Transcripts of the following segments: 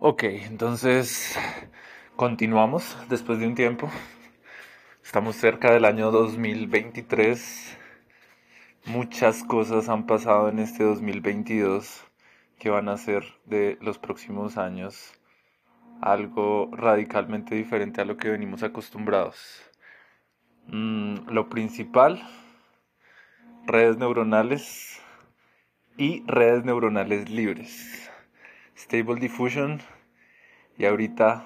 Ok, entonces continuamos después de un tiempo. Estamos cerca del año 2023. Muchas cosas han pasado en este 2022 que van a ser de los próximos años algo radicalmente diferente a lo que venimos acostumbrados. Mm, lo principal, redes neuronales y redes neuronales libres. Stable Diffusion. Y ahorita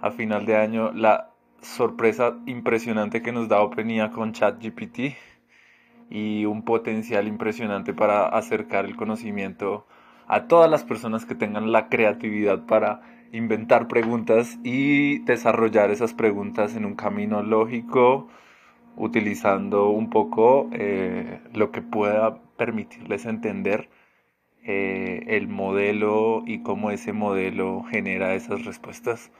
a final de año la sorpresa impresionante que nos da OpenIA con ChatGPT y un potencial impresionante para acercar el conocimiento a todas las personas que tengan la creatividad para inventar preguntas y desarrollar esas preguntas en un camino lógico, utilizando un poco eh, lo que pueda permitirles entender eh, el modelo y cómo ese modelo genera esas respuestas,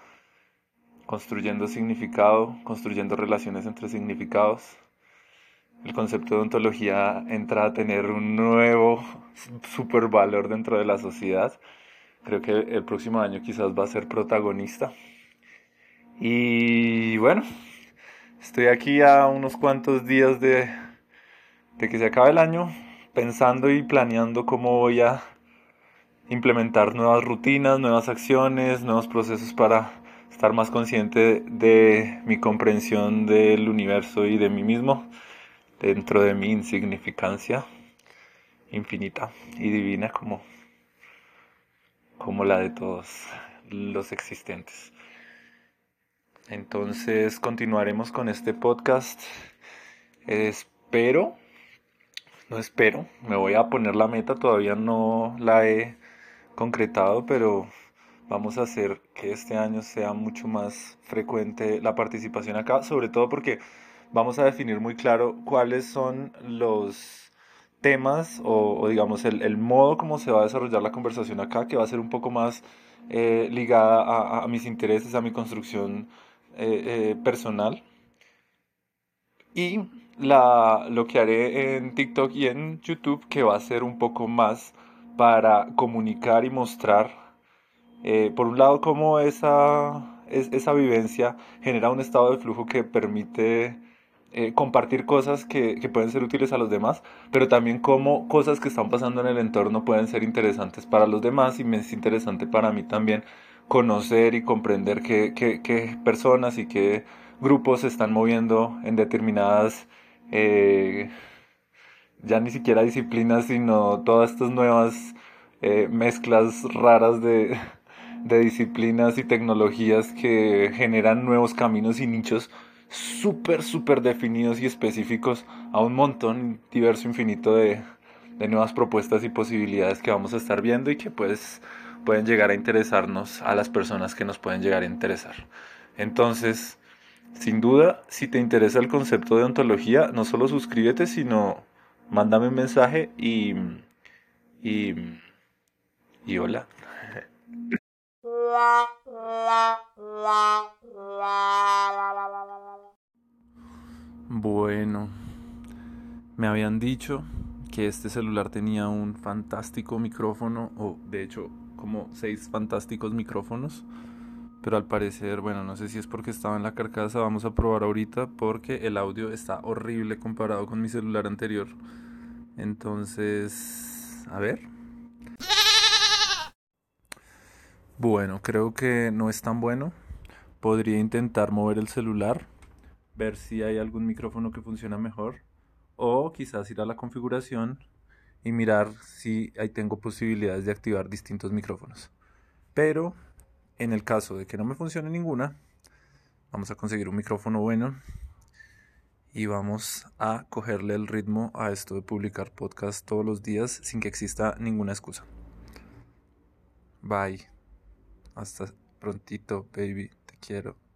construyendo significado, construyendo relaciones entre significados. El concepto de ontología entra a tener un nuevo super valor dentro de la sociedad. Creo que el próximo año quizás va a ser protagonista. Y bueno, estoy aquí a unos cuantos días de, de que se acabe el año pensando y planeando cómo voy a implementar nuevas rutinas, nuevas acciones, nuevos procesos para estar más consciente de mi comprensión del universo y de mí mismo dentro de mi insignificancia infinita y divina como, como la de todos los existentes. Entonces continuaremos con este podcast. Espero no espero, me voy a poner la meta, todavía no la he concretado, pero vamos a hacer que este año sea mucho más frecuente la participación acá, sobre todo porque vamos a definir muy claro cuáles son los temas o, digamos el, modo como se va a desarrollar la conversación acá, que va a ser un poco más eh, ligada a, mis intereses, a mi construcción eh, eh, personal. Y la, lo que haré en TikTok y en YouTube, que va a ser un poco más para comunicar y mostrar, eh, por un lado, cómo esa, esa vivencia genera un estado de flujo que permite eh, compartir cosas que, que, pueden ser útiles a los demás, pero también cómo cosas que están pasando en el entorno pueden ser interesantes para los demás y me es interesante para mí también conocer y comprender qué, qué, qué personas y qué grupos se están moviendo en determinadas eh, ya ni siquiera disciplinas, sino todas estas nuevas eh, mezclas raras de, de disciplinas y tecnologías que generan nuevos caminos y nichos súper, súper definidos y específicos a un montón diverso, infinito de, de nuevas propuestas y posibilidades que vamos a estar viendo y que pues pueden llegar a interesarnos a las personas que nos pueden llegar a interesar. Entonces, sin duda, si te interesa el concepto de ontología, no solo suscríbete, sino mándame un mensaje y. y. y hola. Bueno, me habían dicho que este celular tenía un fantástico micrófono, o de hecho, como seis fantásticos micrófonos pero al parecer, bueno, no sé si es porque estaba en la carcasa, vamos a probar ahorita porque el audio está horrible comparado con mi celular anterior. Entonces, a ver. Bueno, creo que no es tan bueno. Podría intentar mover el celular, ver si hay algún micrófono que funciona mejor o quizás ir a la configuración y mirar si ahí tengo posibilidades de activar distintos micrófonos. Pero en el caso de que no me funcione ninguna, vamos a conseguir un micrófono bueno y vamos a cogerle el ritmo a esto de publicar podcast todos los días sin que exista ninguna excusa. Bye. Hasta prontito, baby. Te quiero.